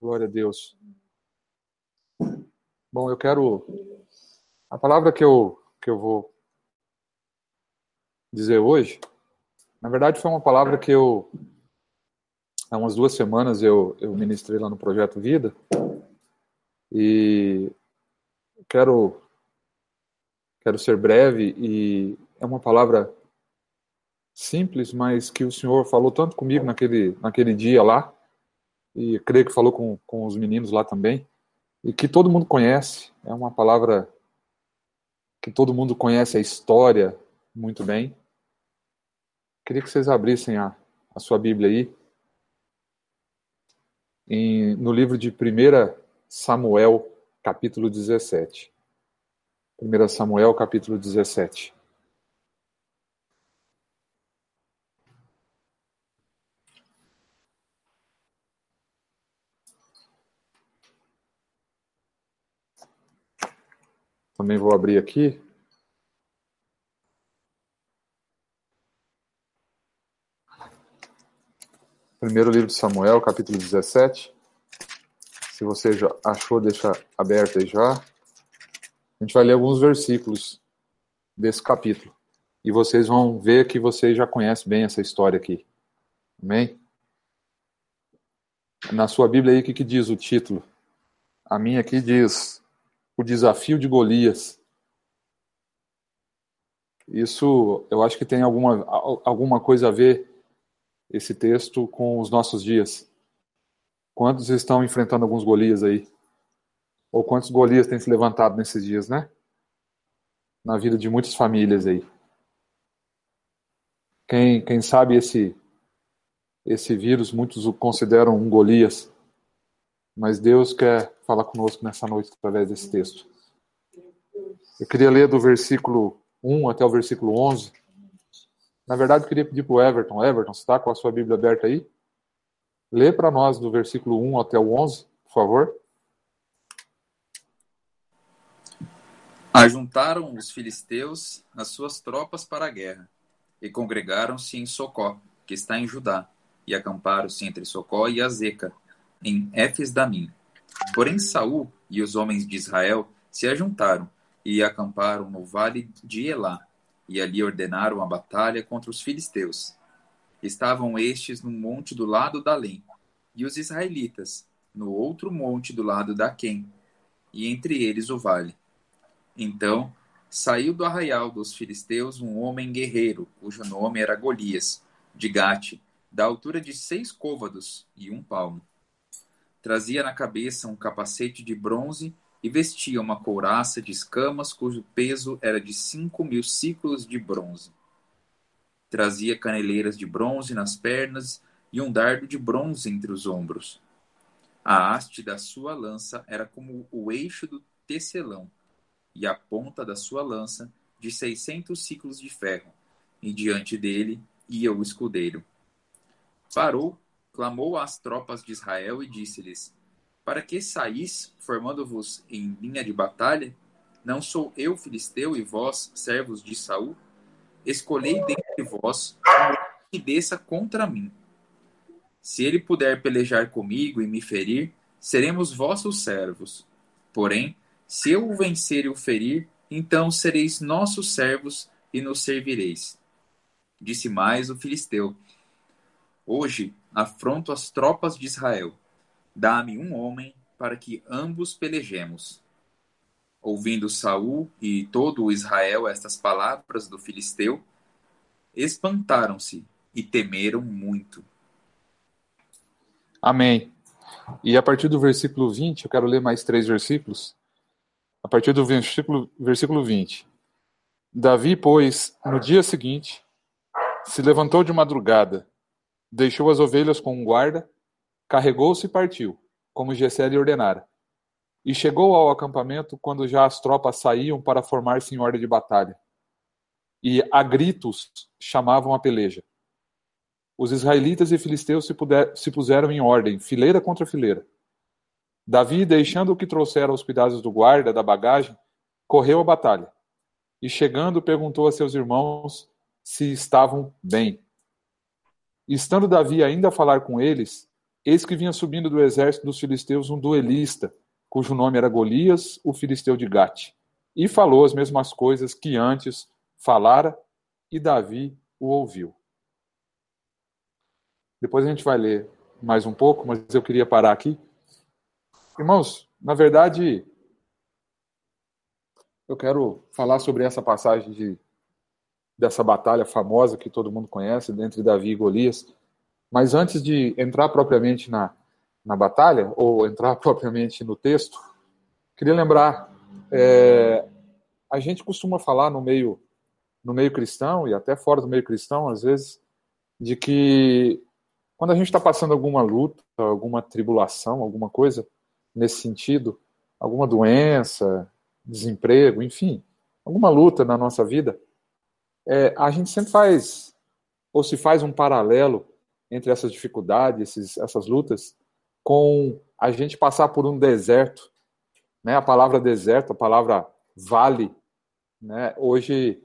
Glória a Deus. Bom, eu quero. A palavra que eu, que eu vou dizer hoje, na verdade, foi uma palavra que eu. Há umas duas semanas eu, eu ministrei lá no Projeto Vida. E quero, quero ser breve e é uma palavra simples, mas que o Senhor falou tanto comigo naquele, naquele dia lá, e creio que falou com, com os meninos lá também, e que todo mundo conhece. É uma palavra que todo mundo conhece a história muito bem. Queria que vocês abrissem a, a sua Bíblia aí, em, no livro de 1 Samuel, capítulo 17. 1 Samuel, capítulo 17. Também vou abrir aqui. Primeiro livro de Samuel, capítulo 17. Se você já achou, deixa aberto aí já. A gente vai ler alguns versículos desse capítulo. E vocês vão ver que vocês já conhecem bem essa história aqui. Amém? Na sua Bíblia aí, o que, que diz o título? A minha aqui diz o desafio de Golias. Isso, eu acho que tem alguma, alguma coisa a ver esse texto com os nossos dias. Quantos estão enfrentando alguns Golias aí? Ou quantos Golias têm se levantado nesses dias, né? Na vida de muitas famílias aí. Quem, quem sabe esse esse vírus muitos o consideram um Golias, mas Deus quer falar conosco nessa noite através desse texto. Eu queria ler do versículo 1 até o versículo 11. Na verdade, eu queria pedir para o Everton. Everton, você está com a sua Bíblia aberta aí? Lê para nós do versículo 1 até o 11, por favor. Ajuntaram os filisteus as suas tropas para a guerra, e congregaram-se em Socó, que está em Judá, e acamparam-se entre Socó e Azeca, em Éfes-Damim. Porém Saul e os homens de Israel se ajuntaram e acamparam no vale de Elá, e ali ordenaram a batalha contra os filisteus. Estavam estes no monte do lado da Lém, e os israelitas no outro monte do lado da Quem, e entre eles o vale. Então saiu do arraial dos filisteus um homem guerreiro, cujo nome era Golias, de Gate, da altura de seis côvados e um palmo. Trazia na cabeça um capacete de bronze e vestia uma couraça de escamas cujo peso era de cinco mil ciclos de bronze. Trazia caneleiras de bronze nas pernas e um dardo de bronze entre os ombros. A haste da sua lança era como o eixo do tecelão, e a ponta da sua lança de seiscentos ciclos de ferro, e diante dele ia o escudeiro. Parou clamou às tropas de Israel e disse-lhes: Para que saís, formando-vos em linha de batalha? Não sou eu filisteu e vós, servos de Saul? Escolhei dentre vós que desça contra mim. Se ele puder pelejar comigo e me ferir, seremos vossos servos. Porém, se eu o vencer e o ferir, então sereis nossos servos e nos servireis. Disse mais o filisteu: Hoje afronto as tropas de Israel. Dá-me um homem para que ambos pelejemos. Ouvindo Saul e todo o Israel estas palavras do filisteu, espantaram-se e temeram muito. Amém. E a partir do versículo 20, eu quero ler mais três versículos. A partir do versículo, versículo 20. Davi, pois, no dia seguinte, se levantou de madrugada Deixou as ovelhas com um guarda, carregou-se e partiu, como Gessé lhe ordenara. E chegou ao acampamento quando já as tropas saíam para formar-se em ordem de batalha. E a gritos chamavam a peleja. Os israelitas e filisteus se, puder, se puseram em ordem, fileira contra fileira. Davi, deixando o que trouxera aos cuidados do guarda da bagagem, correu à batalha. E chegando, perguntou a seus irmãos se estavam bem. Estando Davi ainda a falar com eles, Eis que vinha subindo do exército dos filisteus um duelista, cujo nome era Golias, o filisteu de Gate, e falou as mesmas coisas que antes falara, e Davi o ouviu. Depois a gente vai ler mais um pouco, mas eu queria parar aqui. Irmãos, na verdade, eu quero falar sobre essa passagem de, dessa batalha famosa que todo mundo conhece, entre Davi e Golias. Mas antes de entrar propriamente na, na batalha, ou entrar propriamente no texto, queria lembrar: é, a gente costuma falar no meio, no meio cristão, e até fora do meio cristão, às vezes, de que quando a gente está passando alguma luta, alguma tribulação, alguma coisa nesse sentido, alguma doença, desemprego, enfim, alguma luta na nossa vida, é, a gente sempre faz, ou se faz um paralelo entre essas dificuldades, esses, essas lutas, com a gente passar por um deserto. Né? A palavra deserto, a palavra vale, né? hoje,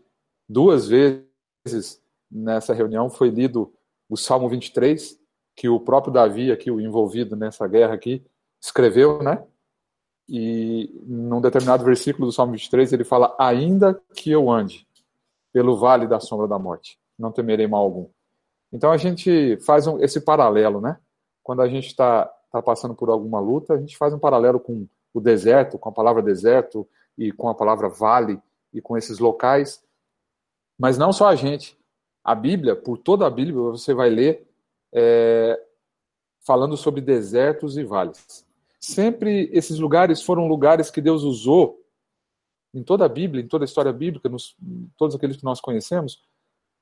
duas vezes nessa reunião foi lido o Salmo 23, que o próprio Davi, aqui, o envolvido nessa guerra aqui, escreveu, né? E num determinado versículo do Salmo 23, ele fala: Ainda que eu ande pelo vale da sombra da morte, não temerei mal algum. Então a gente faz um, esse paralelo, né? Quando a gente está tá passando por alguma luta, a gente faz um paralelo com o deserto, com a palavra deserto e com a palavra vale e com esses locais. Mas não só a gente. A Bíblia, por toda a Bíblia, você vai ler é, falando sobre desertos e vales. Sempre esses lugares foram lugares que Deus usou em toda a Bíblia, em toda a história bíblica, nos, todos aqueles que nós conhecemos,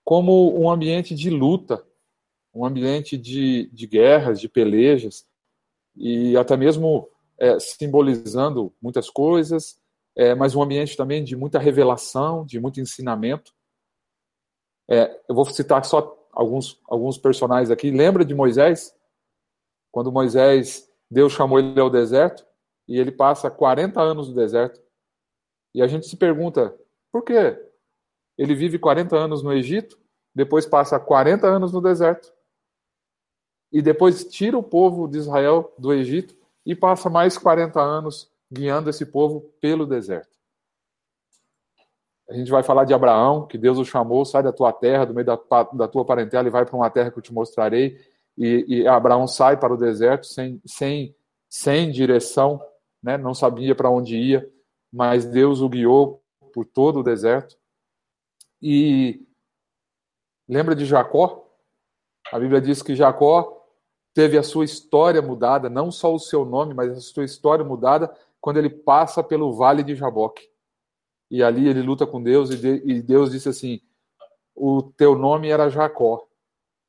como um ambiente de luta, um ambiente de, de guerras, de pelejas, e até mesmo é, simbolizando muitas coisas, é, mas um ambiente também de muita revelação, de muito ensinamento. É, eu vou citar só alguns, alguns personagens aqui. Lembra de Moisés? Quando Moisés Deus chamou ele ao deserto e ele passa 40 anos no deserto. E a gente se pergunta, por quê? Ele vive 40 anos no Egito, depois passa 40 anos no deserto. E depois tira o povo de Israel do Egito e passa mais 40 anos guiando esse povo pelo deserto. A gente vai falar de Abraão, que Deus o chamou, sai da tua terra, do meio da, da tua parentela e vai para uma terra que eu te mostrarei e, e Abraão sai para o deserto sem, sem, sem direção, né? não sabia para onde ia, mas Deus o guiou por todo o deserto. E lembra de Jacó? A Bíblia diz que Jacó teve a sua história mudada, não só o seu nome, mas a sua história mudada quando ele passa pelo vale de Jaboque. E ali ele luta com Deus e Deus disse assim: "O teu nome era Jacó,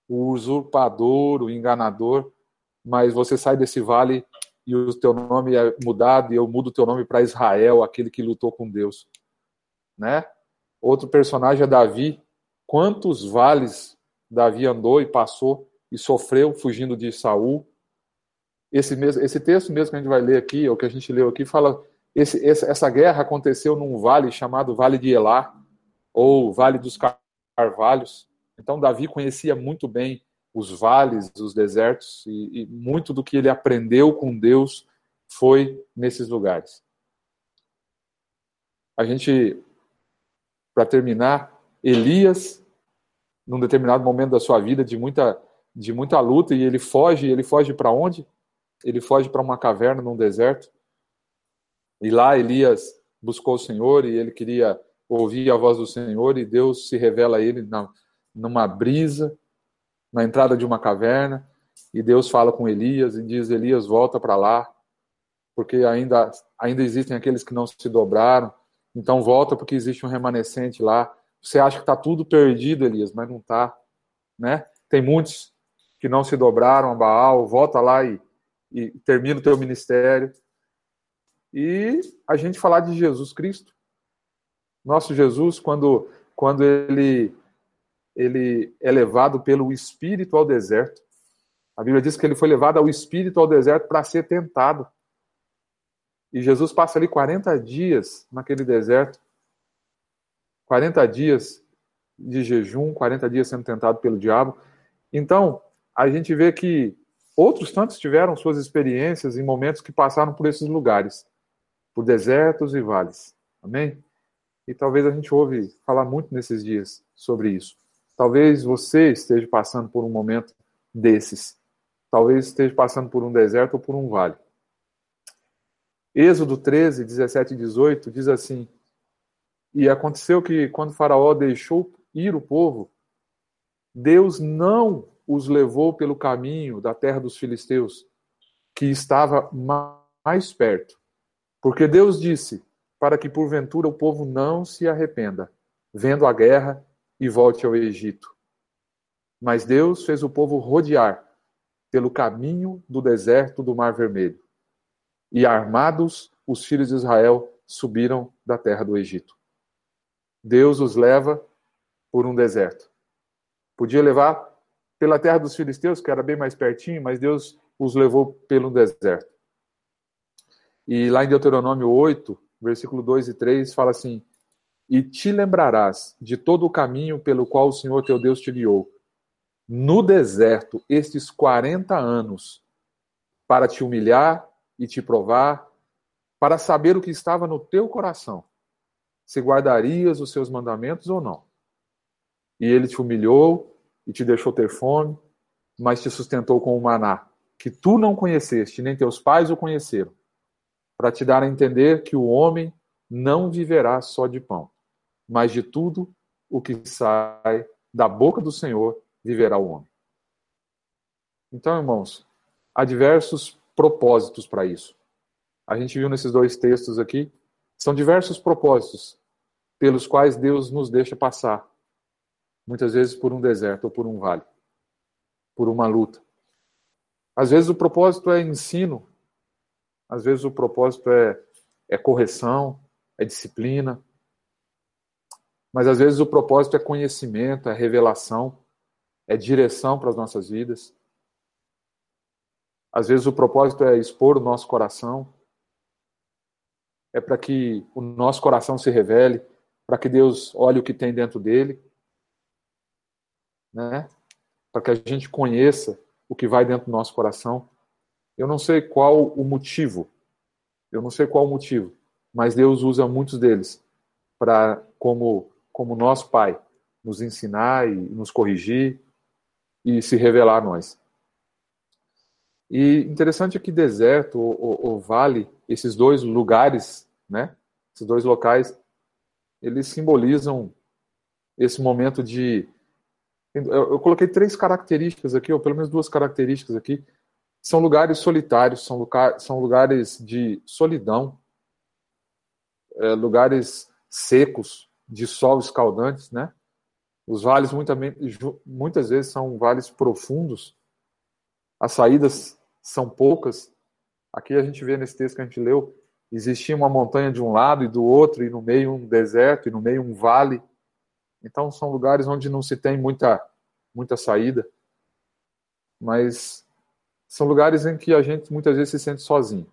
o usurpador, o enganador, mas você sai desse vale e o teu nome é mudado e eu mudo o teu nome para Israel, aquele que lutou com Deus, né? Outro personagem é Davi. Quantos vales Davi andou e passou e sofreu fugindo de Saul? Esse mesmo, esse texto mesmo que a gente vai ler aqui, ou que a gente leu aqui, fala esse, essa guerra aconteceu num vale chamado Vale de Elá, ou Vale dos Carvalhos. Então, Davi conhecia muito bem os vales, os desertos, e, e muito do que ele aprendeu com Deus foi nesses lugares. A gente, para terminar, Elias, num determinado momento da sua vida, de muita, de muita luta, e ele foge, ele foge para onde? Ele foge para uma caverna num deserto. E lá Elias buscou o Senhor e ele queria ouvir a voz do Senhor, e Deus se revela a ele na, numa brisa, na entrada de uma caverna, e Deus fala com Elias e diz: Elias, volta para lá, porque ainda, ainda existem aqueles que não se dobraram, então volta porque existe um remanescente lá. Você acha que está tudo perdido, Elias, mas não está. Né? Tem muitos que não se dobraram a Baal, volta lá e, e termina o teu ministério. E a gente falar de Jesus Cristo. Nosso Jesus, quando, quando ele ele é levado pelo Espírito ao deserto. A Bíblia diz que ele foi levado ao Espírito ao deserto para ser tentado. E Jesus passa ali 40 dias naquele deserto. 40 dias de jejum, 40 dias sendo tentado pelo diabo. Então, a gente vê que outros tantos tiveram suas experiências em momentos que passaram por esses lugares, por desertos e vales. Amém? E talvez a gente ouve falar muito nesses dias sobre isso. Talvez você esteja passando por um momento desses. Talvez esteja passando por um deserto ou por um vale. Êxodo 13, 17 e 18 diz assim: E aconteceu que quando Faraó deixou ir o povo, Deus não os levou pelo caminho da terra dos filisteus, que estava mais perto. Porque Deus disse: para que porventura o povo não se arrependa, vendo a guerra e volte ao Egito. Mas Deus fez o povo rodear pelo caminho do deserto do Mar Vermelho. E armados, os filhos de Israel subiram da terra do Egito. Deus os leva por um deserto. Podia levar pela terra dos filisteus, que era bem mais pertinho, mas Deus os levou pelo deserto. E lá em Deuteronômio 8, versículo 2 e 3, fala assim: E te lembrarás de todo o caminho pelo qual o Senhor teu Deus te guiou, no deserto, estes 40 anos, para te humilhar e te provar, para saber o que estava no teu coração, se guardarias os seus mandamentos ou não. E ele te humilhou e te deixou ter fome, mas te sustentou com o maná, que tu não conheceste, nem teus pais o conheceram, para te dar a entender que o homem não viverá só de pão, mas de tudo o que sai da boca do Senhor viverá o homem. Então, irmãos, há diversos propósitos para isso. A gente viu nesses dois textos aqui, são diversos propósitos pelos quais Deus nos deixa passar, muitas vezes por um deserto ou por um vale, por uma luta. Às vezes o propósito é ensino, às vezes o propósito é, é correção, é disciplina, mas às vezes o propósito é conhecimento, é revelação é direção para as nossas vidas. Às vezes o propósito é expor o nosso coração, é para que o nosso coração se revele, para que Deus olhe o que tem dentro dele, né? Para que a gente conheça o que vai dentro do nosso coração. Eu não sei qual o motivo, eu não sei qual o motivo, mas Deus usa muitos deles para como como nosso Pai nos ensinar e nos corrigir e se revelar a nós. E interessante é que deserto ou, vale, esses dois lugares, né? Esses dois locais, eles simbolizam esse momento de. Eu, eu coloquei três características aqui, ou pelo menos duas características aqui. São lugares solitários, são, lugar, são lugares de solidão, é, lugares secos, de sol escaldantes, né? Os vales muitas vezes são vales profundos, as saídas são poucas. Aqui a gente vê nesse texto que a gente leu, existia uma montanha de um lado e do outro, e no meio um deserto, e no meio um vale. Então são lugares onde não se tem muita, muita saída, mas são lugares em que a gente muitas vezes se sente sozinho.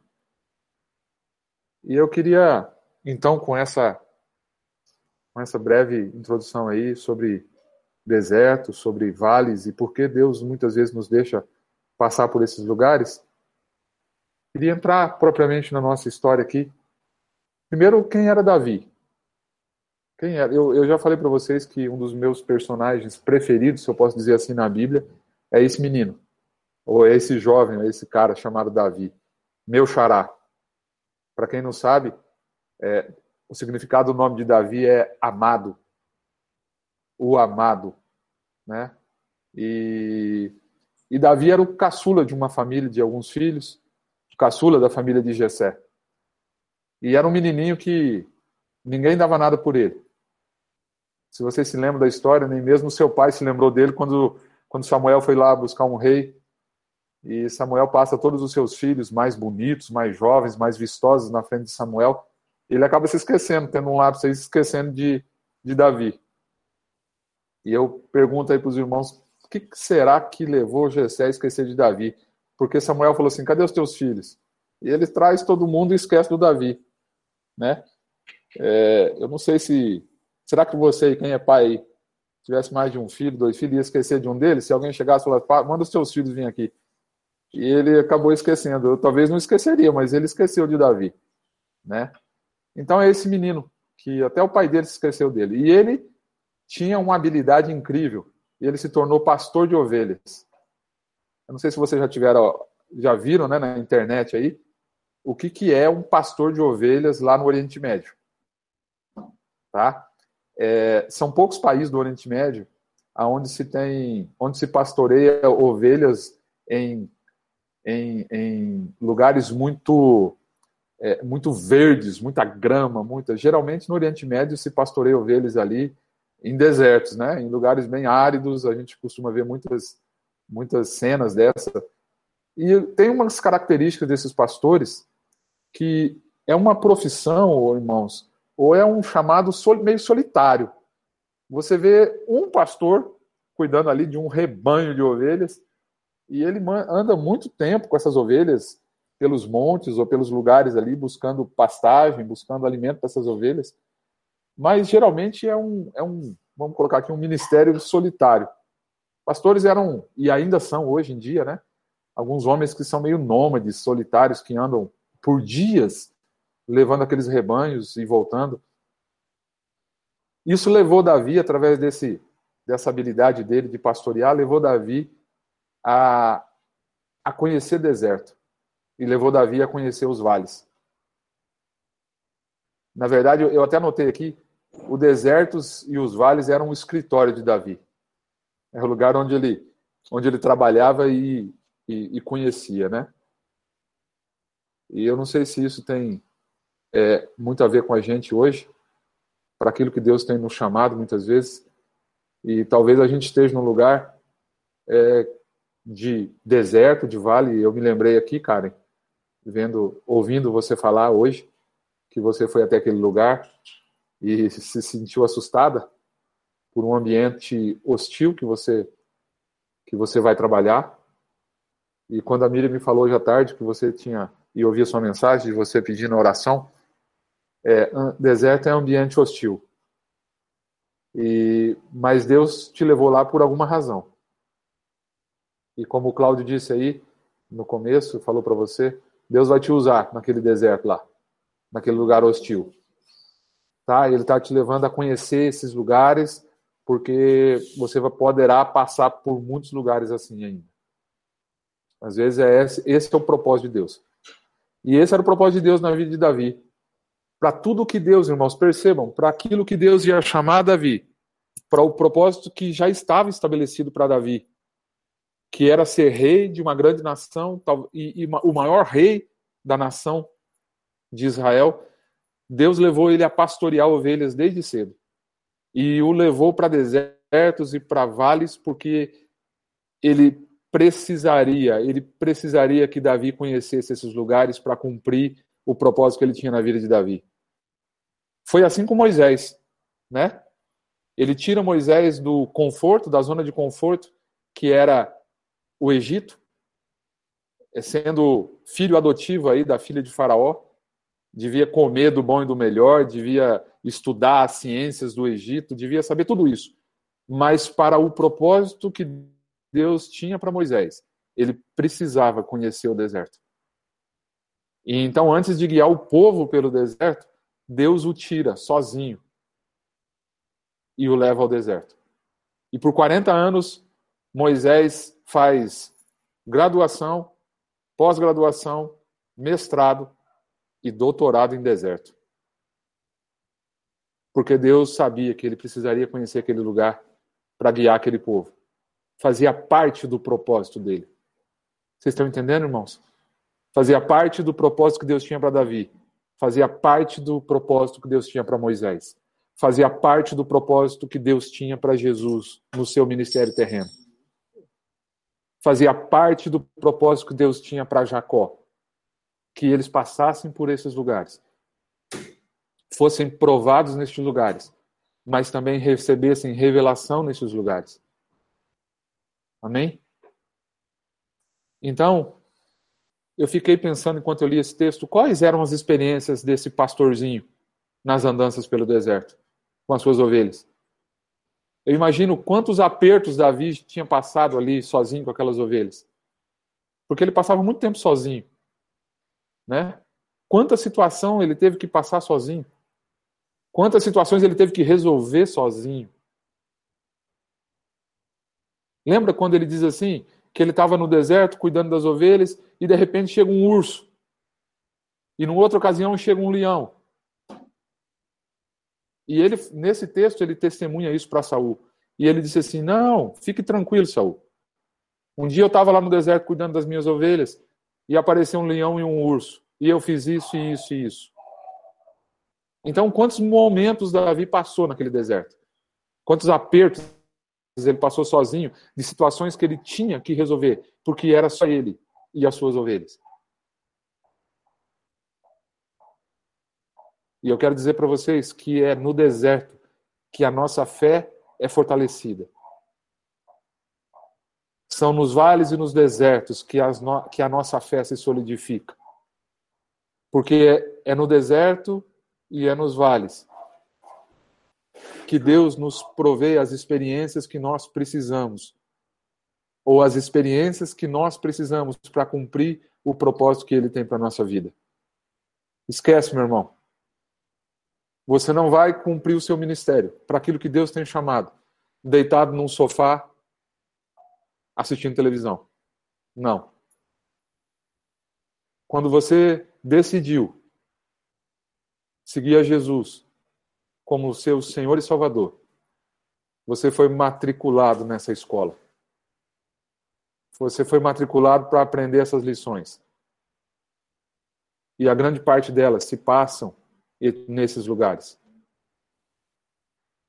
E eu queria, então, com essa com essa breve introdução aí sobre desertos, sobre vales e por que Deus muitas vezes nos deixa passar por esses lugares, queria entrar propriamente na nossa história aqui. Primeiro, quem era Davi? Quem era? Eu, eu já falei para vocês que um dos meus personagens preferidos, se eu posso dizer assim, na Bíblia, é esse menino, ou é esse jovem, é esse cara chamado Davi, meu xará. Para quem não sabe, é, o significado do nome de Davi é amado. O amado, né? E, e Davi era o caçula de uma família de alguns filhos, caçula da família de Jessé. E era um menininho que ninguém dava nada por ele. Se você se lembra da história, nem mesmo seu pai se lembrou dele quando, quando Samuel foi lá buscar um rei. E Samuel passa todos os seus filhos mais bonitos, mais jovens, mais vistosos na frente de Samuel ele acaba se esquecendo, tendo um lápis aí, se esquecendo de, de Davi. E eu pergunto aí para os irmãos, o que será que levou Jessé a esquecer de Davi? Porque Samuel falou assim, cadê os teus filhos? E ele traz todo mundo e esquece do Davi. Né? É, eu não sei se... Será que você, quem é pai, tivesse mais de um filho, dois filhos, ia esquecer de um deles? Se alguém chegasse e falasse, manda os teus filhos vir aqui. E ele acabou esquecendo. Eu talvez não esqueceria, mas ele esqueceu de Davi, né? Então é esse menino que até o pai dele se esqueceu dele. E ele tinha uma habilidade incrível. Ele se tornou pastor de ovelhas. Eu não sei se vocês já tiveram, já viram, né, na internet aí, o que, que é um pastor de ovelhas lá no Oriente Médio. Tá? É, são poucos países do Oriente Médio onde se tem, onde se pastoreia ovelhas em, em, em lugares muito é, muito verdes, muita grama, muita. Geralmente no Oriente Médio se pastoreia ovelhas ali em desertos, né? Em lugares bem áridos, a gente costuma ver muitas muitas cenas dessa. E tem umas características desses pastores que é uma profissão, irmãos, ou é um chamado meio solitário. Você vê um pastor cuidando ali de um rebanho de ovelhas e ele anda muito tempo com essas ovelhas pelos montes ou pelos lugares ali buscando pastagem, buscando alimento para essas ovelhas. Mas geralmente é um, é um, vamos colocar aqui, um ministério solitário. Pastores eram, e ainda são hoje em dia, né? Alguns homens que são meio nômades, solitários, que andam por dias levando aqueles rebanhos e voltando. Isso levou Davi, através desse, dessa habilidade dele de pastorear, levou Davi a, a conhecer deserto e levou Davi a conhecer os vales. Na verdade, eu até anotei aqui, os desertos e os vales eram um escritório de Davi. É o lugar onde ele, onde ele trabalhava e, e, e conhecia, né? E eu não sei se isso tem é, muito a ver com a gente hoje, para aquilo que Deus tem nos chamado muitas vezes. E talvez a gente esteja num lugar é, de deserto, de vale. Eu me lembrei aqui, Karen, vendo, ouvindo você falar hoje, que você foi até aquele lugar e se sentiu assustada por um ambiente hostil que você que você vai trabalhar. E quando a Miriam me falou hoje à tarde que você tinha e ouvi a sua mensagem de você pedindo oração, é, deserto é ambiente hostil. E mas Deus te levou lá por alguma razão. E como o Cláudio disse aí no começo, falou para você, Deus vai te usar naquele deserto lá, naquele lugar hostil. Tá? Ele está te levando a conhecer esses lugares, porque você poderá passar por muitos lugares assim ainda. Às vezes é esse, esse é o propósito de Deus. E esse era o propósito de Deus na vida de Davi. Para tudo que Deus, irmãos, percebam, para aquilo que Deus ia chamar Davi, para o propósito que já estava estabelecido para Davi, que era ser rei de uma grande nação e, e o maior rei da nação de Israel, Deus levou ele a pastorear ovelhas desde cedo. E o levou para desertos e para vales, porque ele precisaria, ele precisaria que Davi conhecesse esses lugares para cumprir o propósito que ele tinha na vida de Davi. Foi assim com Moisés, né? Ele tira Moisés do conforto, da zona de conforto, que era o Egito, é sendo filho adotivo aí da filha de Faraó, devia comer do bom e do melhor, devia estudar as ciências do Egito, devia saber tudo isso. Mas para o propósito que Deus tinha para Moisés, ele precisava conhecer o deserto. E então, antes de guiar o povo pelo deserto, Deus o tira sozinho e o leva ao deserto. E por 40 anos, Moisés faz graduação, pós-graduação, mestrado e doutorado em deserto. Porque Deus sabia que ele precisaria conhecer aquele lugar para guiar aquele povo. Fazia parte do propósito dele. Vocês estão entendendo, irmãos? Fazia parte do propósito que Deus tinha para Davi. Fazia parte do propósito que Deus tinha para Moisés. Fazia parte do propósito que Deus tinha para Jesus no seu ministério terreno fazia parte do propósito que Deus tinha para Jacó, que eles passassem por esses lugares, fossem provados nestes lugares, mas também recebessem revelação nesses lugares. Amém? Então, eu fiquei pensando enquanto eu li esse texto, quais eram as experiências desse pastorzinho nas andanças pelo deserto com as suas ovelhas. Eu imagino quantos apertos Davi tinha passado ali sozinho com aquelas ovelhas. Porque ele passava muito tempo sozinho. Né? Quanta situação ele teve que passar sozinho. Quantas situações ele teve que resolver sozinho. Lembra quando ele diz assim, que ele estava no deserto cuidando das ovelhas e de repente chega um urso. E numa outra ocasião chega um leão. E ele nesse texto ele testemunha isso para Saul. E ele disse assim: "Não, fique tranquilo, Saul. Um dia eu estava lá no deserto cuidando das minhas ovelhas e apareceu um leão e um urso. E eu fiz isso e isso e isso. Então, quantos momentos Davi passou naquele deserto? Quantos apertos ele passou sozinho de situações que ele tinha que resolver, porque era só ele e as suas ovelhas. E eu quero dizer para vocês que é no deserto que a nossa fé é fortalecida. São nos vales e nos desertos que, no... que a nossa fé se solidifica. Porque é no deserto e é nos vales que Deus nos provê as experiências que nós precisamos, ou as experiências que nós precisamos para cumprir o propósito que Ele tem para a nossa vida. Esquece, meu irmão. Você não vai cumprir o seu ministério para aquilo que Deus tem chamado, deitado num sofá, assistindo televisão. Não. Quando você decidiu seguir a Jesus, como seu Senhor e Salvador, você foi matriculado nessa escola. Você foi matriculado para aprender essas lições. E a grande parte delas se passam nesses lugares.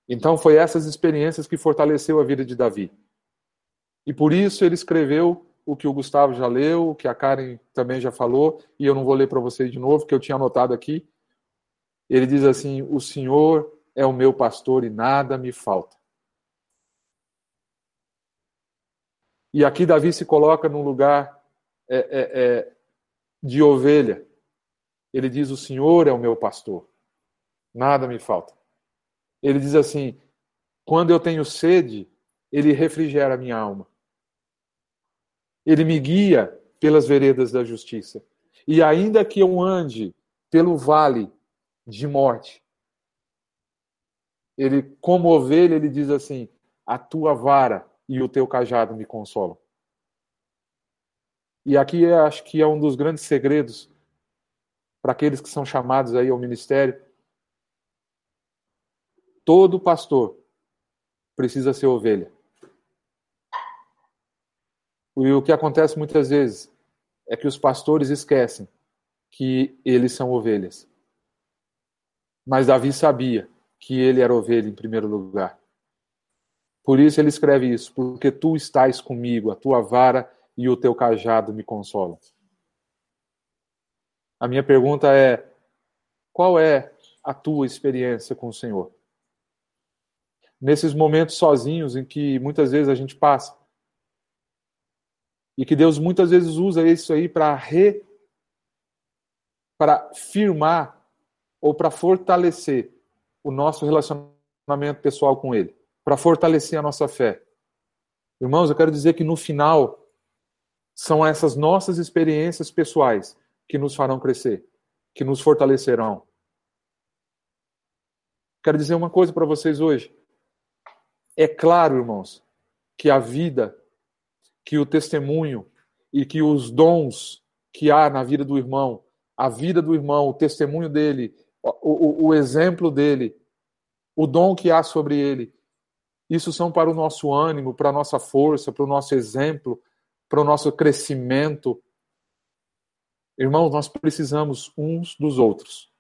Então foi essas experiências que fortaleceu a vida de Davi. E por isso ele escreveu o que o Gustavo já leu, o que a Karen também já falou, e eu não vou ler para vocês de novo, que eu tinha anotado aqui, ele diz assim: O Senhor é o meu pastor e nada me falta. E aqui Davi se coloca num lugar é, é, é, de ovelha. Ele diz: O Senhor é o meu pastor, nada me falta. Ele diz assim: Quando eu tenho sede, ele refrigera a minha alma. Ele me guia pelas veredas da justiça. E ainda que eu ande pelo vale de morte. Ele, como ovelha, ele diz assim: a tua vara e o teu cajado me consolam. E aqui acho que é um dos grandes segredos para aqueles que são chamados aí ao ministério. Todo pastor precisa ser ovelha. E o que acontece muitas vezes é que os pastores esquecem que eles são ovelhas. Mas Davi sabia que ele era ovelha em primeiro lugar. Por isso ele escreve isso, porque tu estás comigo, a tua vara e o teu cajado me consolam. A minha pergunta é: qual é a tua experiência com o Senhor? Nesses momentos sozinhos em que muitas vezes a gente passa. E que Deus muitas vezes usa isso aí para re para firmar ou para fortalecer o nosso relacionamento pessoal com Ele, para fortalecer a nossa fé. Irmãos, eu quero dizer que no final são essas nossas experiências pessoais que nos farão crescer, que nos fortalecerão. Quero dizer uma coisa para vocês hoje. É claro, irmãos, que a vida, que o testemunho e que os dons que há na vida do irmão, a vida do irmão, o testemunho dele o, o, o exemplo dele, o dom que há sobre ele. Isso são para o nosso ânimo, para a nossa força, para o nosso exemplo, para o nosso crescimento. Irmãos, nós precisamos uns dos outros.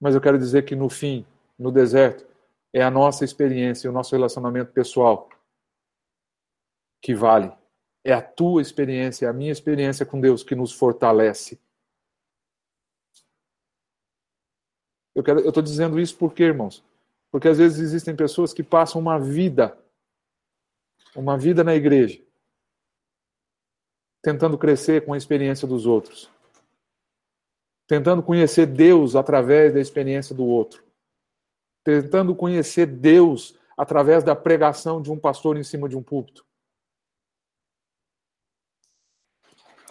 Mas eu quero dizer que no fim, no deserto, é a nossa experiência, o nosso relacionamento pessoal que vale. É a tua experiência, é a minha experiência com Deus que nos fortalece. Eu estou dizendo isso porque, irmãos? Porque às vezes existem pessoas que passam uma vida, uma vida na igreja, tentando crescer com a experiência dos outros, tentando conhecer Deus através da experiência do outro, tentando conhecer Deus através da pregação de um pastor em cima de um púlpito.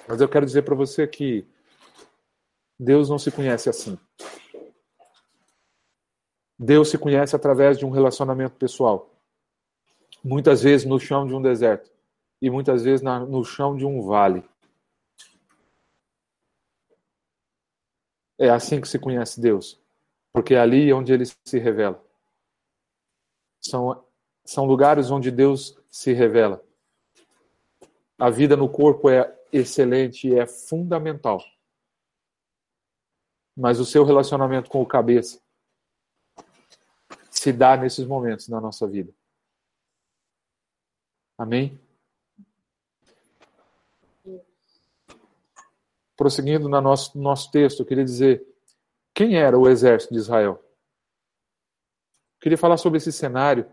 Mas eu quero dizer para você que Deus não se conhece assim. Deus se conhece através de um relacionamento pessoal. Muitas vezes no chão de um deserto e muitas vezes no chão de um vale. É assim que se conhece Deus, porque é ali onde ele se revela. São, são lugares onde Deus se revela. A vida no corpo é excelente e é fundamental. Mas o seu relacionamento com o cabeça se dá nesses momentos na nossa vida. Amém? Prosseguindo no nosso, nosso texto, eu queria dizer quem era o exército de Israel. Eu queria falar sobre esse cenário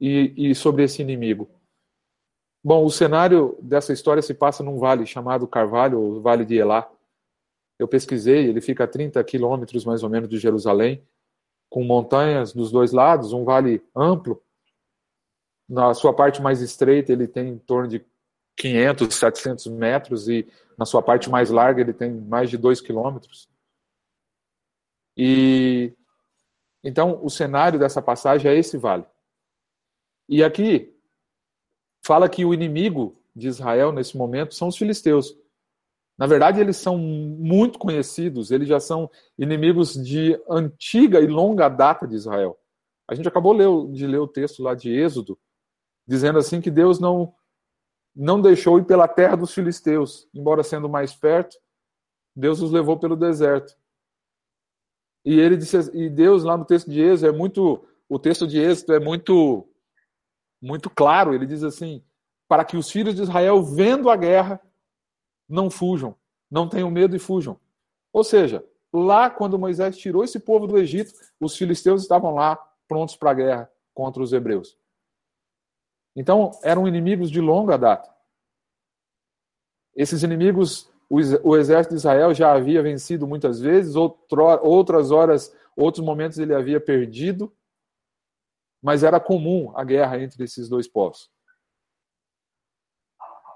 e, e sobre esse inimigo. Bom, o cenário dessa história se passa num vale chamado Carvalho, ou Vale de Elá. Eu pesquisei, ele fica a 30 quilômetros mais ou menos de Jerusalém, com montanhas dos dois lados, um vale amplo. Na sua parte mais estreita, ele tem em torno de 500, 700 metros, e na sua parte mais larga, ele tem mais de 2 quilômetros. E então o cenário dessa passagem é esse vale. E aqui fala que o inimigo de Israel nesse momento são os filisteus. Na verdade, eles são muito conhecidos, eles já são inimigos de antiga e longa data de Israel. A gente acabou de ler o texto lá de Êxodo, dizendo assim que Deus não não deixou ir pela terra dos filisteus, embora sendo mais perto, Deus os levou pelo deserto. E ele disse, e Deus lá no texto de Êxodo é muito, o texto de Êxodo é muito muito claro, ele diz assim: para que os filhos de Israel, vendo a guerra, não fujam, não tenham medo e fujam. Ou seja, lá quando Moisés tirou esse povo do Egito, os filisteus estavam lá prontos para a guerra contra os hebreus. Então, eram inimigos de longa data. Esses inimigos, o exército de Israel já havia vencido muitas vezes, outras horas, outros momentos ele havia perdido, mas era comum a guerra entre esses dois povos.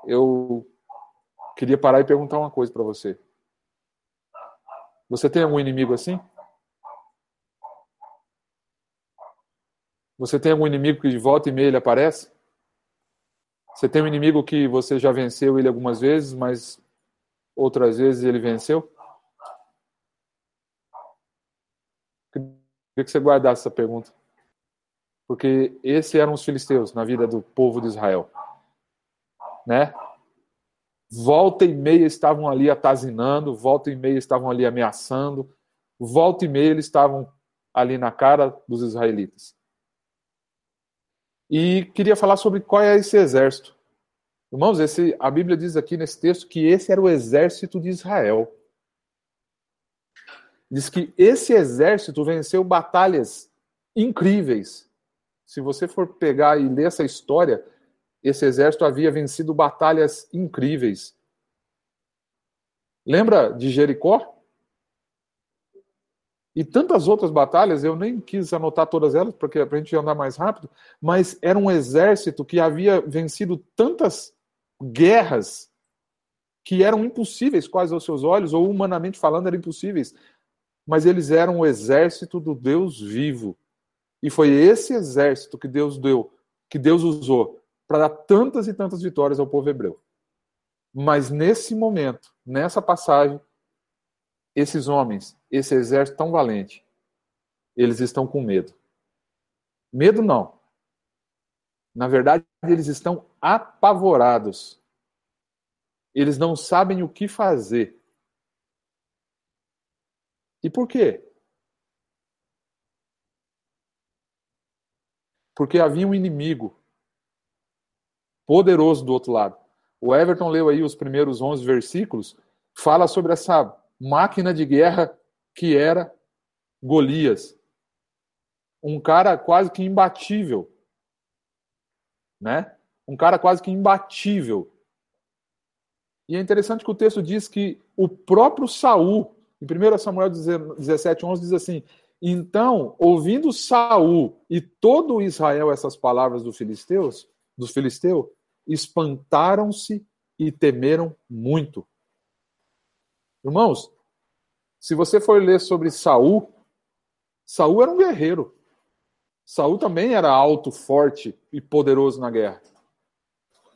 Eu queria parar e perguntar uma coisa para você. Você tem algum inimigo assim? Você tem algum inimigo que de volta e meia ele aparece? Você tem um inimigo que você já venceu ele algumas vezes, mas outras vezes ele venceu? Queria que você guardasse essa pergunta porque esses eram os filisteus na vida do povo de Israel. Né? Volta e meia estavam ali atazinando, volta e meia estavam ali ameaçando, volta e meia eles estavam ali na cara dos israelitas. E queria falar sobre qual é esse exército. Irmãos, esse, a Bíblia diz aqui nesse texto que esse era o exército de Israel. Diz que esse exército venceu batalhas incríveis se você for pegar e ler essa história, esse exército havia vencido batalhas incríveis. Lembra de Jericó? E tantas outras batalhas, eu nem quis anotar todas elas, porque para a gente andar mais rápido, mas era um exército que havia vencido tantas guerras que eram impossíveis quase aos seus olhos, ou humanamente falando, eram impossíveis. Mas eles eram o exército do Deus vivo, e foi esse exército que Deus deu, que Deus usou para dar tantas e tantas vitórias ao povo hebreu. Mas nesse momento, nessa passagem, esses homens, esse exército tão valente, eles estão com medo. Medo não. Na verdade, eles estão apavorados. Eles não sabem o que fazer. E por quê? porque havia um inimigo poderoso do outro lado. O Everton leu aí os primeiros 11 versículos, fala sobre essa máquina de guerra que era Golias. Um cara quase que imbatível. Né? Um cara quase que imbatível. E é interessante que o texto diz que o próprio Saul, em 1 Samuel 17, 11, diz assim: então, ouvindo Saul e todo Israel essas palavras dos filisteus, dos filisteus, espantaram-se e temeram muito. Irmãos, se você for ler sobre Saul, Saul era um guerreiro. Saul também era alto, forte e poderoso na guerra.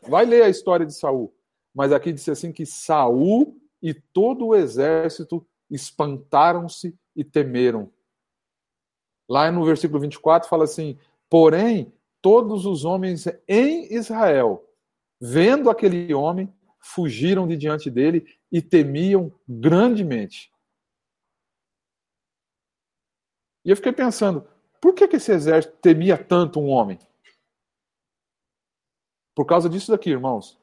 Vai ler a história de Saul. Mas aqui diz assim que Saul e todo o exército espantaram-se e temeram. Lá no versículo 24 fala assim: Porém, todos os homens em Israel, vendo aquele homem, fugiram de diante dele e temiam grandemente. E eu fiquei pensando, por que, que esse exército temia tanto um homem? Por causa disso daqui, irmãos.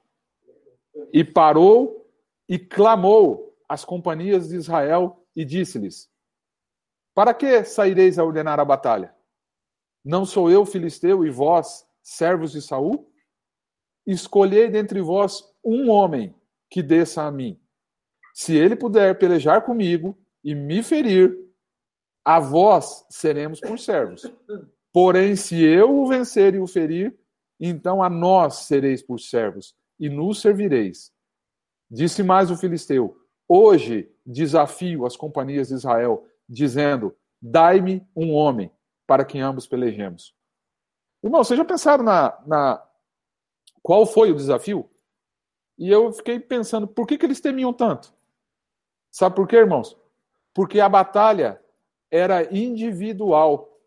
E parou e clamou às companhias de Israel e disse-lhes: Para que saireis a ordenar a batalha? Não sou eu filisteu e vós, servos de Saul? Escolhei dentre vós um homem que desça a mim. Se ele puder pelejar comigo e me ferir, a vós seremos por servos. Porém, se eu o vencer e o ferir, então a nós sereis por servos e nos servireis. Disse mais o filisteu: Hoje desafio as companhias de Israel, dizendo: Dai-me um homem para que ambos pelejemos. Irmão, vocês já pensaram na, na qual foi o desafio? E eu fiquei pensando, por que, que eles temiam tanto? Sabe por quê, irmãos? Porque a batalha era individual.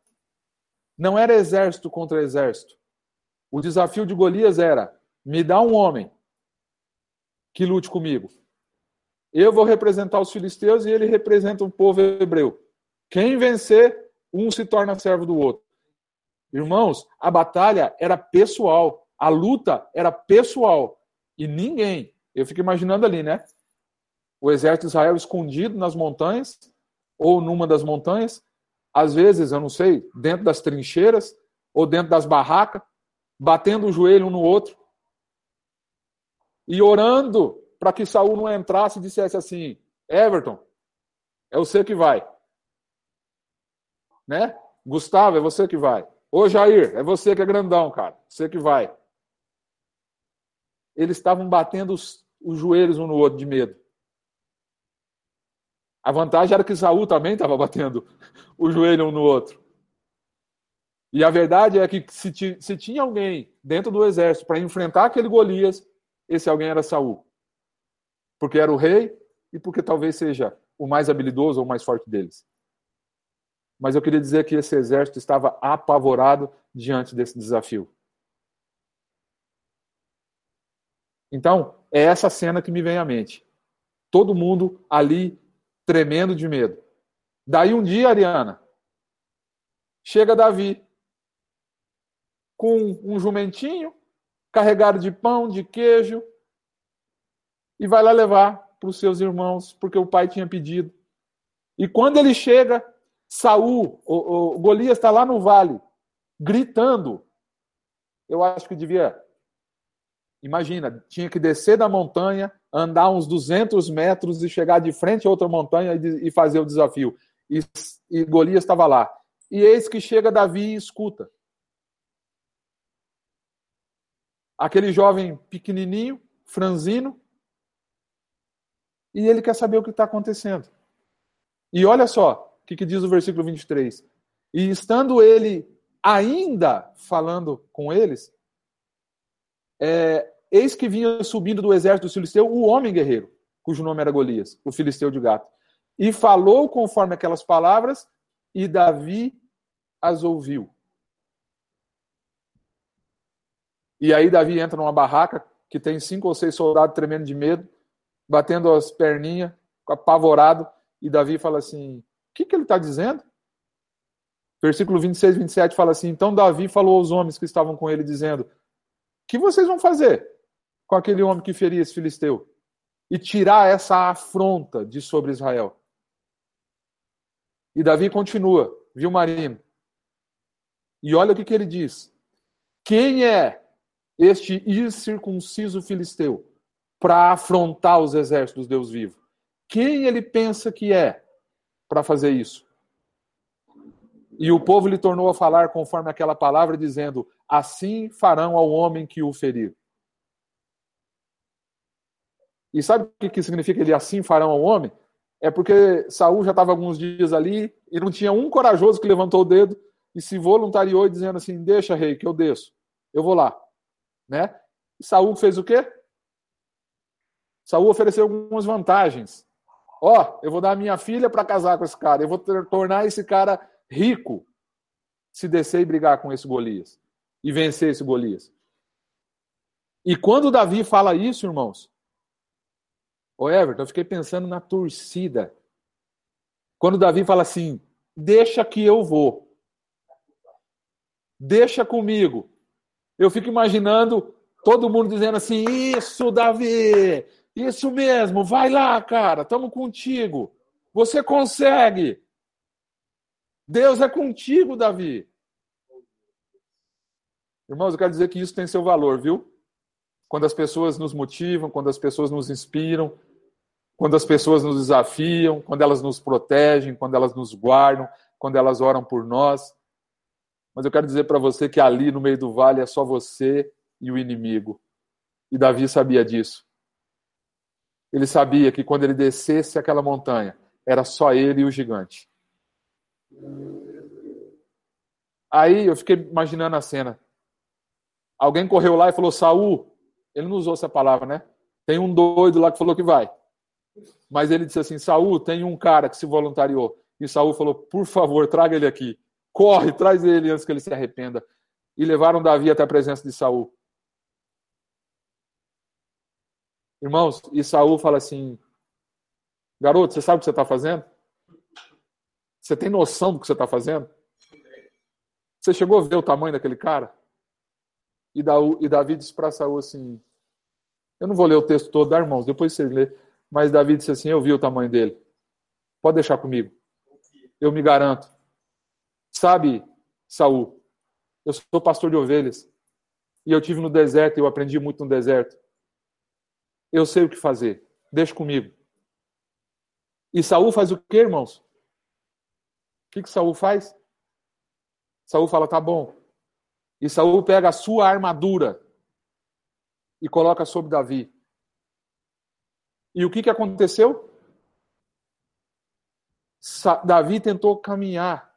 Não era exército contra exército. O desafio de Golias era: me dá um homem que lute comigo. Eu vou representar os filisteus e ele representa o povo hebreu. Quem vencer, um se torna servo do outro. Irmãos, a batalha era pessoal, a luta era pessoal. E ninguém, eu fico imaginando ali, né? O exército de Israel escondido nas montanhas, ou numa das montanhas, às vezes, eu não sei, dentro das trincheiras, ou dentro das barracas, batendo o joelho um no outro, e orando para que Saul não entrasse e dissesse assim: Everton, é você que vai. Né? Gustavo, é você que vai. Ô Jair, é você que é grandão, cara. Você que vai. Eles estavam batendo os, os joelhos um no outro de medo. A vantagem era que Saul também estava batendo o joelho um no outro. E a verdade é que se, se tinha alguém dentro do exército para enfrentar aquele Golias, esse alguém era Saul. Porque era o rei e porque talvez seja o mais habilidoso ou o mais forte deles. Mas eu queria dizer que esse exército estava apavorado diante desse desafio. Então, é essa cena que me vem à mente. Todo mundo ali tremendo de medo. Daí um dia, Ariana, chega Davi com um jumentinho carregado de pão, de queijo, e vai lá levar para os seus irmãos, porque o pai tinha pedido. E quando ele chega, Saul, o, o Golias está lá no vale, gritando. Eu acho que devia. Imagina, tinha que descer da montanha, andar uns 200 metros e chegar de frente a outra montanha e, fazer o desafio. E, e Golias estava lá. E eis que chega Davi e escuta. Aquele jovem pequenininho, franzino, e ele quer saber o que está acontecendo. E olha só o que, que diz o versículo 23. E estando ele ainda falando com eles, é, eis que vinha subindo do exército do filisteu o homem guerreiro, cujo nome era Golias, o filisteu de gato. E falou conforme aquelas palavras, e Davi as ouviu. E aí Davi entra numa barraca que tem cinco ou seis soldados tremendo de medo, batendo as perninhas, apavorado, e Davi fala assim: o que, que ele está dizendo? Versículo 26, 27 fala assim: Então Davi falou aos homens que estavam com ele, dizendo: que vocês vão fazer com aquele homem que feria esse filisteu? E tirar essa afronta de sobre Israel. E Davi continua, viu Marino? E olha o que, que ele diz: Quem é este incircunciso filisteu para afrontar os exércitos Deus vivo? Quem ele pensa que é para fazer isso? E o povo lhe tornou a falar conforme aquela palavra, dizendo: Assim farão ao homem que o ferir. E sabe o que significa ele assim farão ao homem? é porque Saul já estava alguns dias ali e não tinha um corajoso que levantou o dedo e se voluntariou dizendo assim: "Deixa, rei, que eu desço. Eu vou lá", né? E Saul fez o quê? Saul ofereceu algumas vantagens. Ó, oh, eu vou dar minha filha para casar com esse cara, eu vou tornar esse cara rico se descer e brigar com esse Golias e vencer esse Golias. E quando Davi fala isso, irmãos, Ô Everton, eu fiquei pensando na torcida. Quando Davi fala assim: deixa que eu vou. Deixa comigo. Eu fico imaginando todo mundo dizendo assim: Isso, Davi, isso mesmo, vai lá, cara, estamos contigo. Você consegue. Deus é contigo, Davi. Irmãos, eu quero dizer que isso tem seu valor, viu? Quando as pessoas nos motivam, quando as pessoas nos inspiram, quando as pessoas nos desafiam, quando elas nos protegem, quando elas nos guardam, quando elas oram por nós. Mas eu quero dizer para você que ali no meio do vale é só você e o inimigo. E Davi sabia disso. Ele sabia que quando ele descesse aquela montanha, era só ele e o gigante. Aí eu fiquei imaginando a cena. Alguém correu lá e falou: Saul, ele não usou essa palavra, né? Tem um doido lá que falou que vai. Mas ele disse assim: Saul, tem um cara que se voluntariou. E Saul falou: Por favor, traga ele aqui. Corre, traz ele antes que ele se arrependa. E levaram Davi até a presença de Saul. Irmãos, e Saul fala assim: Garoto, você sabe o que você está fazendo? Você tem noção do que você está fazendo? Você chegou a ver o tamanho daquele cara? E, Davi disse para Saul assim: Eu não vou ler o texto todo, dá, irmãos, depois você lê. Mas Davi disse assim: Eu vi o tamanho dele. Pode deixar comigo. Eu me garanto. Sabe, Saul, eu sou pastor de ovelhas. E eu tive no deserto, eu aprendi muito no deserto. Eu sei o que fazer. Deixa comigo. E Saul faz o que, irmãos? O que, que Saul faz? Saul fala: tá bom. E Saul pega a sua armadura e coloca sobre Davi. E o que, que aconteceu? Davi tentou caminhar.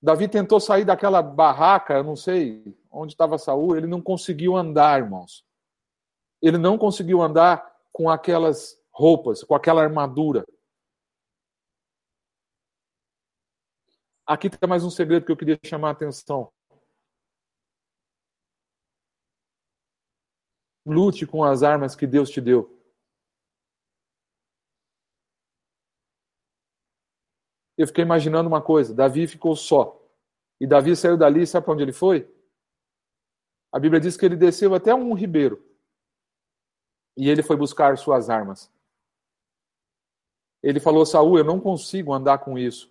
Davi tentou sair daquela barraca, eu não sei onde estava Saul, ele não conseguiu andar, irmãos. Ele não conseguiu andar com aquelas roupas, com aquela armadura. Aqui está mais um segredo que eu queria chamar a atenção. Lute com as armas que Deus te deu. eu fiquei imaginando uma coisa: Davi ficou só. E Davi saiu dali, sabe para onde ele foi? A Bíblia diz que ele desceu até um ribeiro. E ele foi buscar suas armas. Ele falou: Saul, eu não consigo andar com isso.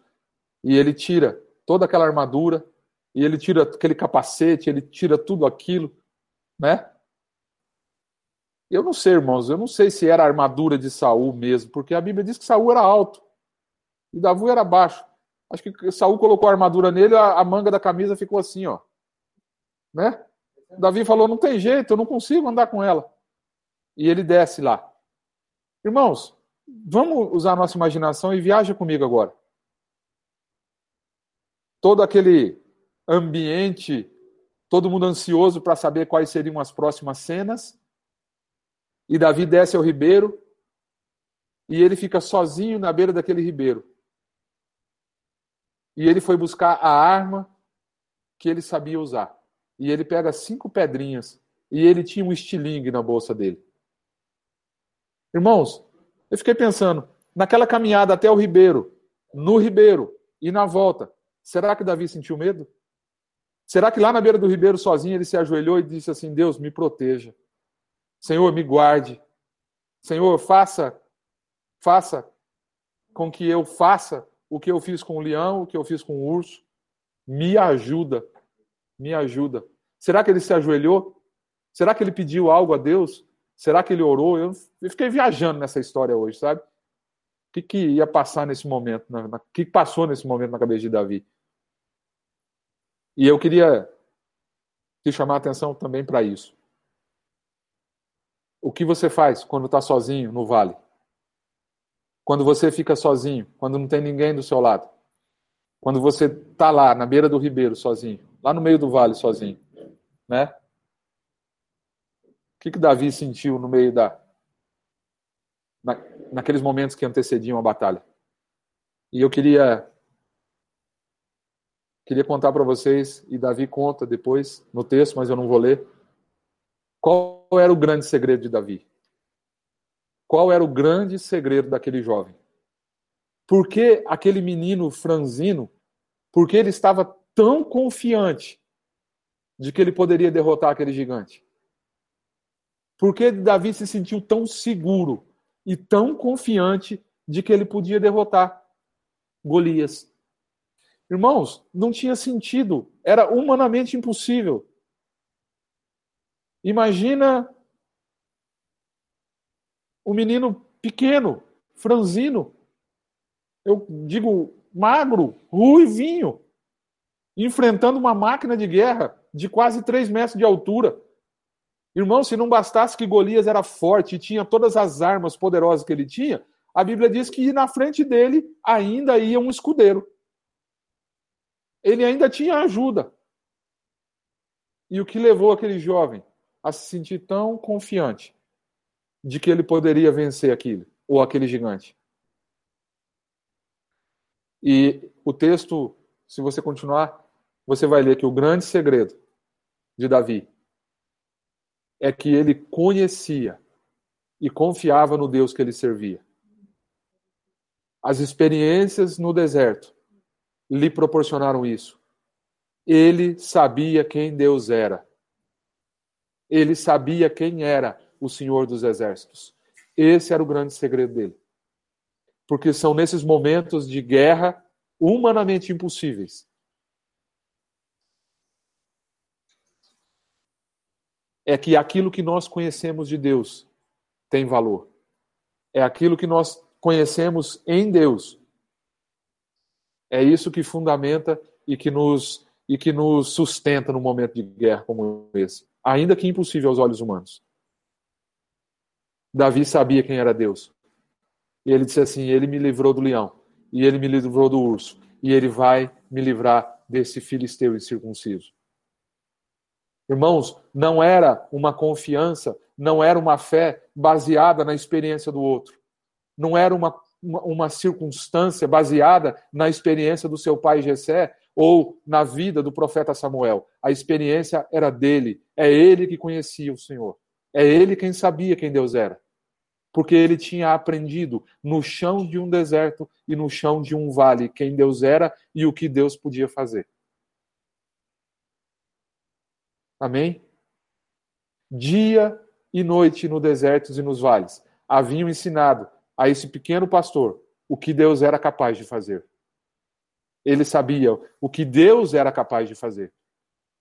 E ele tira toda aquela armadura, e ele tira aquele capacete, ele tira tudo aquilo, né? Eu não sei, irmãos, eu não sei se era a armadura de Saul mesmo, porque a Bíblia diz que Saul era alto. E Davi era baixo. Acho que Saul colocou a armadura nele, a, a manga da camisa ficou assim, ó. Né? Davi falou: não tem jeito, eu não consigo andar com ela. E ele desce lá. Irmãos, vamos usar a nossa imaginação e viaja comigo agora. Todo aquele ambiente, todo mundo ansioso para saber quais seriam as próximas cenas. E Davi desce ao ribeiro e ele fica sozinho na beira daquele ribeiro. E ele foi buscar a arma que ele sabia usar. E ele pega cinco pedrinhas. E ele tinha um estilingue na bolsa dele. Irmãos, eu fiquei pensando, naquela caminhada até o ribeiro, no ribeiro e na volta, será que Davi sentiu medo? Será que lá na beira do ribeiro sozinho ele se ajoelhou e disse assim: Deus, me proteja. Senhor, me guarde. Senhor, faça, faça com que eu faça o que eu fiz com o leão, o que eu fiz com o urso. Me ajuda, me ajuda. Será que ele se ajoelhou? Será que ele pediu algo a Deus? Será que ele orou? Eu, fiquei viajando nessa história hoje, sabe? O que, que ia passar nesse momento? o que passou nesse momento na cabeça de Davi? E eu queria te chamar a atenção também para isso. O que você faz quando está sozinho no vale? Quando você fica sozinho, quando não tem ninguém do seu lado. Quando você está lá na beira do ribeiro sozinho, lá no meio do vale sozinho, né? O que que Davi sentiu no meio da na, naqueles momentos que antecediam a batalha? E eu queria queria contar para vocês e Davi conta depois no texto, mas eu não vou ler. Qual era o grande segredo de Davi? Qual era o grande segredo daquele jovem? Por que aquele menino franzino, por que ele estava tão confiante de que ele poderia derrotar aquele gigante? Por que Davi se sentiu tão seguro e tão confiante de que ele podia derrotar Golias? Irmãos, não tinha sentido, era humanamente impossível. Imagina um menino pequeno, franzino, eu digo magro, ruivinho, enfrentando uma máquina de guerra de quase 3 metros de altura. Irmão, se não bastasse que Golias era forte e tinha todas as armas poderosas que ele tinha, a Bíblia diz que na frente dele ainda ia um escudeiro. Ele ainda tinha ajuda. E o que levou aquele jovem a se sentir tão confiante de que ele poderia vencer aquilo, ou aquele gigante. E o texto, se você continuar, você vai ler que o grande segredo de Davi é que ele conhecia e confiava no Deus que ele servia. As experiências no deserto lhe proporcionaram isso. Ele sabia quem Deus era. Ele sabia quem era o Senhor dos Exércitos. Esse era o grande segredo dele. Porque são nesses momentos de guerra humanamente impossíveis. É que aquilo que nós conhecemos de Deus tem valor. É aquilo que nós conhecemos em Deus. É isso que fundamenta e que nos e que nos sustenta num momento de guerra como esse, ainda que impossível aos olhos humanos. Davi sabia quem era Deus. E ele disse assim: Ele me livrou do leão, e ele me livrou do urso, e ele vai me livrar desse filisteu incircunciso. Irmãos, não era uma confiança, não era uma fé baseada na experiência do outro. Não era uma, uma, circunstância baseada na experiência do seu pai Jessé ou na vida do profeta Samuel. A experiência era dele. É ele que conhecia o Senhor. É ele quem sabia quem Deus era porque ele tinha aprendido no chão de um deserto e no chão de um vale quem Deus era e o que Deus podia fazer. Amém? Dia e noite no deserto e nos vales haviam ensinado a esse pequeno pastor o que Deus era capaz de fazer. Ele sabia o que Deus era capaz de fazer.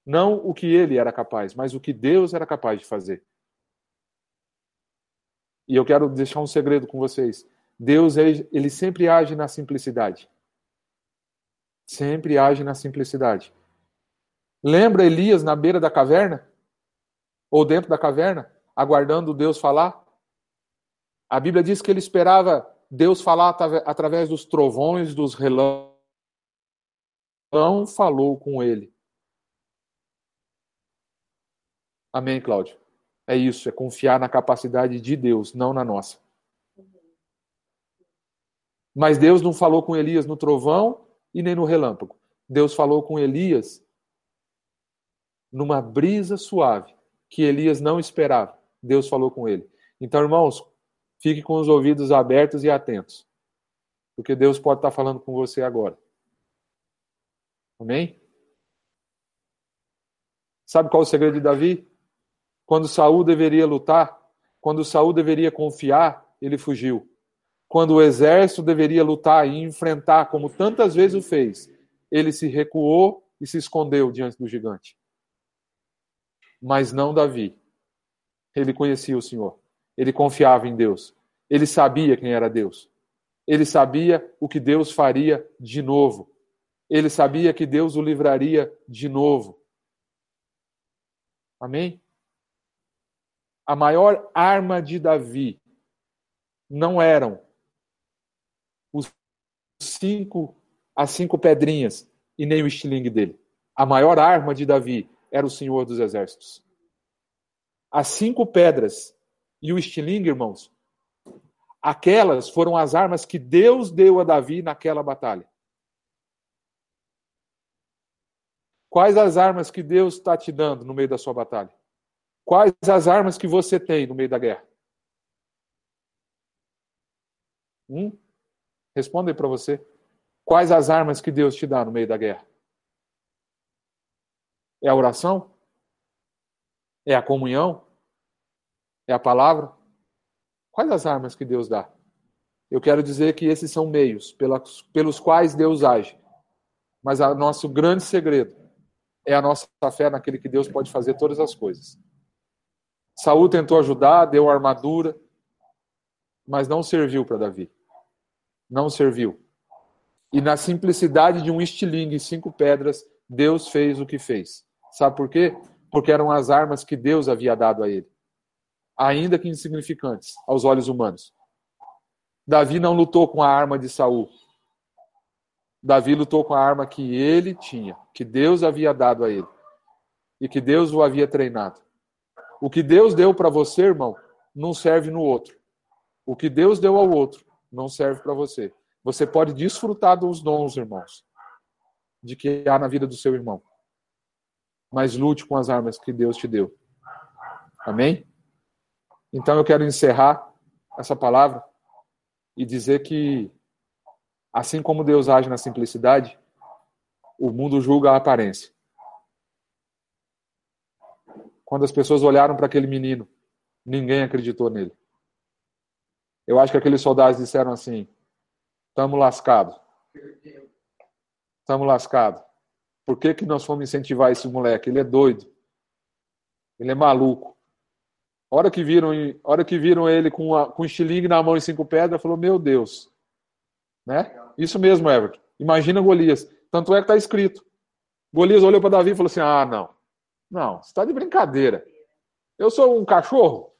Não o que ele era capaz, mas o que Deus era capaz de fazer. E eu quero deixar um segredo com vocês. Deus, ele sempre age na simplicidade. Sempre age na simplicidade. Lembra Elias na beira da caverna? Ou dentro da caverna, aguardando Deus falar? A Bíblia diz que ele esperava Deus falar através dos trovões, dos relâmpagos. Não falou com ele. Amém, Cláudio? É isso, é confiar na capacidade de Deus, não na nossa. Mas Deus não falou com Elias no trovão e nem no relâmpago. Deus falou com Elias numa brisa suave que Elias não esperava. Deus falou com ele. Então, irmãos, fique com os ouvidos abertos e atentos. Porque Deus pode estar falando com você agora. Amém? Sabe qual é o segredo de Davi? Quando Saul deveria lutar, quando Saul deveria confiar, ele fugiu. Quando o exército deveria lutar e enfrentar, como tantas vezes o fez, ele se recuou e se escondeu diante do gigante. Mas não Davi. Ele conhecia o Senhor. Ele confiava em Deus. Ele sabia quem era Deus. Ele sabia o que Deus faria de novo. Ele sabia que Deus o livraria de novo. Amém? A maior arma de Davi não eram cinco, as cinco pedrinhas e nem o estilingue dele. A maior arma de Davi era o Senhor dos Exércitos. As cinco pedras e o estilingue, irmãos, aquelas foram as armas que Deus deu a Davi naquela batalha. Quais as armas que Deus está te dando no meio da sua batalha? Quais as armas que você tem no meio da guerra? Hum? Responda aí para você. Quais as armas que Deus te dá no meio da guerra? É a oração? É a comunhão? É a palavra? Quais as armas que Deus dá? Eu quero dizer que esses são meios pelos, quais Deus age. Mas o nosso grande segredo é a nossa fé naquele que Deus pode fazer todas as coisas. Saul tentou ajudar, deu armadura, mas não serviu para Davi. Não serviu. E na simplicidade de um estilingue e cinco pedras, Deus fez o que fez. Sabe por quê? Porque eram as armas que Deus havia dado a ele, ainda que insignificantes aos olhos humanos. Davi não lutou com a arma de Saul. Davi lutou com a arma que ele tinha, que Deus havia dado a ele e que Deus o havia treinado. O que Deus deu para você, irmão, não serve no outro. O que Deus deu ao outro não serve para você. Você pode desfrutar dos dons, irmãos, de que há na vida do seu irmão. Mas lute com as armas que Deus te deu. Amém? Então eu quero encerrar essa palavra e dizer que, assim como Deus age na simplicidade, o mundo julga a aparência. Quando as pessoas olharam para aquele menino, ninguém acreditou nele. Eu acho que aqueles soldados disseram assim: estamos lascados. Estamos lascados. Por que, que nós fomos incentivar esse moleque? Ele é doido. Ele é maluco. A hora que viram, hora que viram ele com, a, com estilingue na mão e cinco pedras, falou: Meu Deus. Né? Isso mesmo, Everton. Imagina Golias. Tanto é que está escrito. Golias olhou para Davi e falou assim: Ah, não. Não, você está de brincadeira. Eu sou um cachorro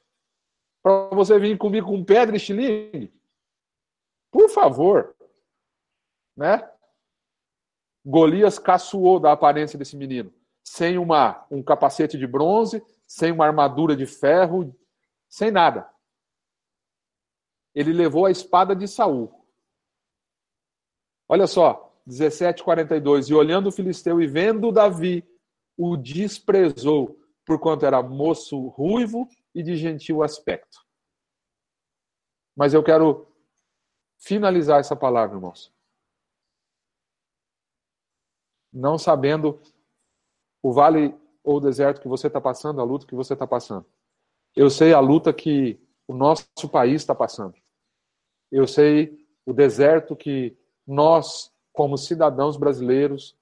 para você vir comigo com pedra e estilingue? Por favor. Né? Golias caçoou da aparência desse menino, sem uma, um capacete de bronze, sem uma armadura de ferro, sem nada. Ele levou a espada de Saul. Olha só, 17:42 e olhando o filisteu e vendo Davi, o desprezou, porquanto era moço ruivo e de gentil aspecto. Mas eu quero finalizar essa palavra, irmãos. Não sabendo o vale ou o deserto que você está passando, a luta que você está passando. Eu sei a luta que o nosso país está passando. Eu sei o deserto que nós, como cidadãos brasileiros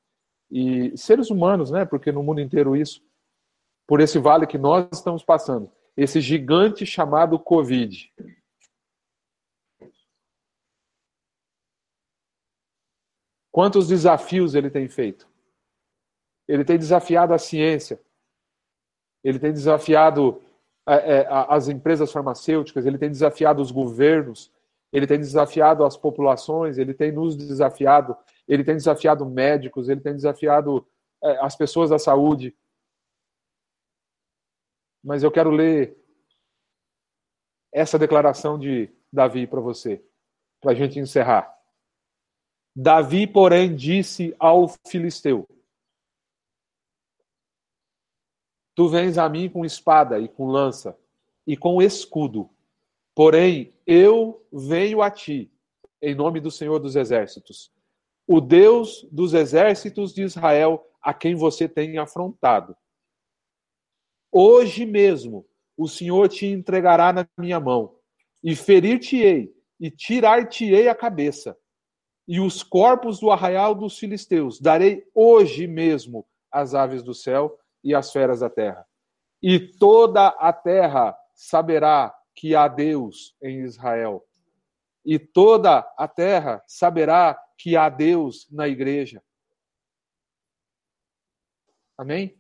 e seres humanos, né? Porque no mundo inteiro isso, por esse vale que nós estamos passando, esse gigante chamado Covid. Quantos desafios ele tem feito? Ele tem desafiado a ciência, ele tem desafiado é, é, as empresas farmacêuticas, ele tem desafiado os governos, ele tem desafiado as populações, ele tem nos desafiado, ele tem desafiado médicos, ele tem desafiado é, as pessoas da saúde. Mas eu quero ler essa declaração de Davi para você, para a gente encerrar. Davi, porém, disse ao filisteu: Tu vens a mim com espada e com lança e com escudo, porém eu venho a ti em nome do Senhor dos Exércitos, o Deus dos exércitos de Israel, a quem você tem afrontado. Hoje mesmo o Senhor te entregará na minha mão, e ferir-te-ei, e tirar-te-ei a cabeça e os corpos do arraial dos filisteus darei hoje mesmo às aves do céu e às feras da terra. E toda a terra saberá que há Deus em Israel. E toda a terra saberá que há Deus na igreja. Amém?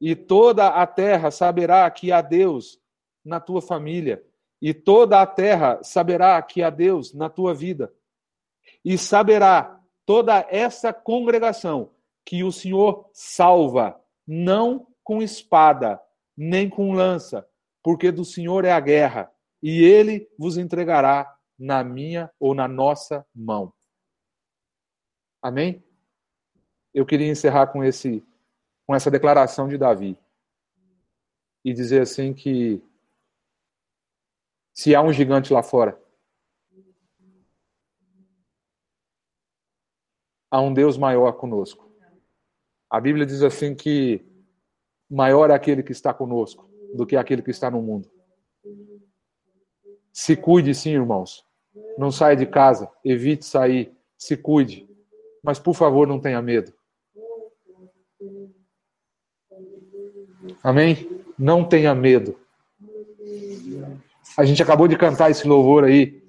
E toda a terra saberá que há Deus na tua família. E toda a terra saberá que há Deus na tua vida E saberá toda essa congregação que o Senhor salva, não com espada, nem com lança, porque do Senhor é a guerra, e ele vos entregará na minha ou na nossa mão. Amém? Eu queria encerrar com esse com essa declaração de Davi e dizer assim que se há um gigante lá fora, há um Deus maior conosco. A Bíblia diz assim que maior é aquele que está conosco do que aquele que está no mundo. Se cuide sim, irmãos. Não saia de casa, evite sair, se cuide. Mas por favor, não tenha medo. Amém? Não tenha medo. A gente acabou de cantar esse louvor aí.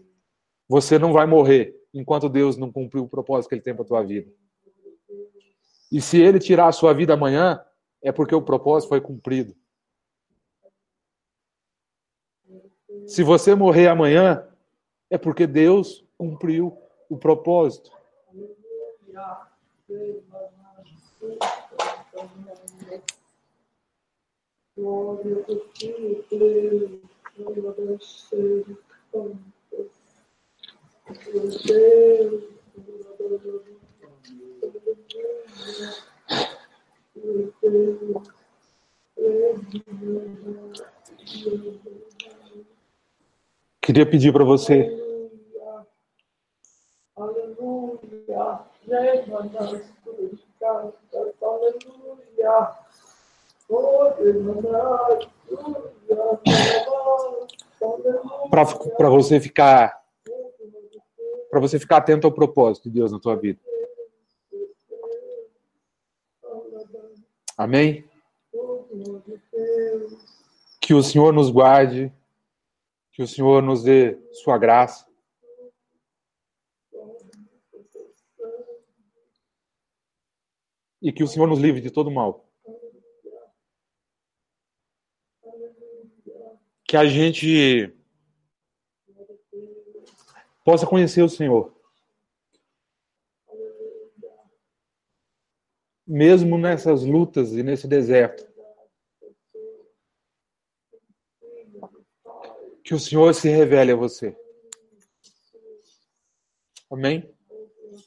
Você não vai morrer enquanto Deus não cumpriu o propósito que Ele tem para a tua vida. E se Ele tirar a sua vida amanhã, é porque o propósito foi cumprido. Se você morrer amanhã, é porque Deus cumpriu o propósito. Queria pedir para você. Aleluia. Para você ficar para você ficar atento ao propósito de Deus na tua vida. Amém? Que o Senhor nos guarde, que o Senhor nos dê sua graça. E que o Senhor nos livre de todo mal. Que a gente possa conhecer o Senhor. Mesmo nessas lutas e nesse deserto. Que o Senhor se revele a você. Amém?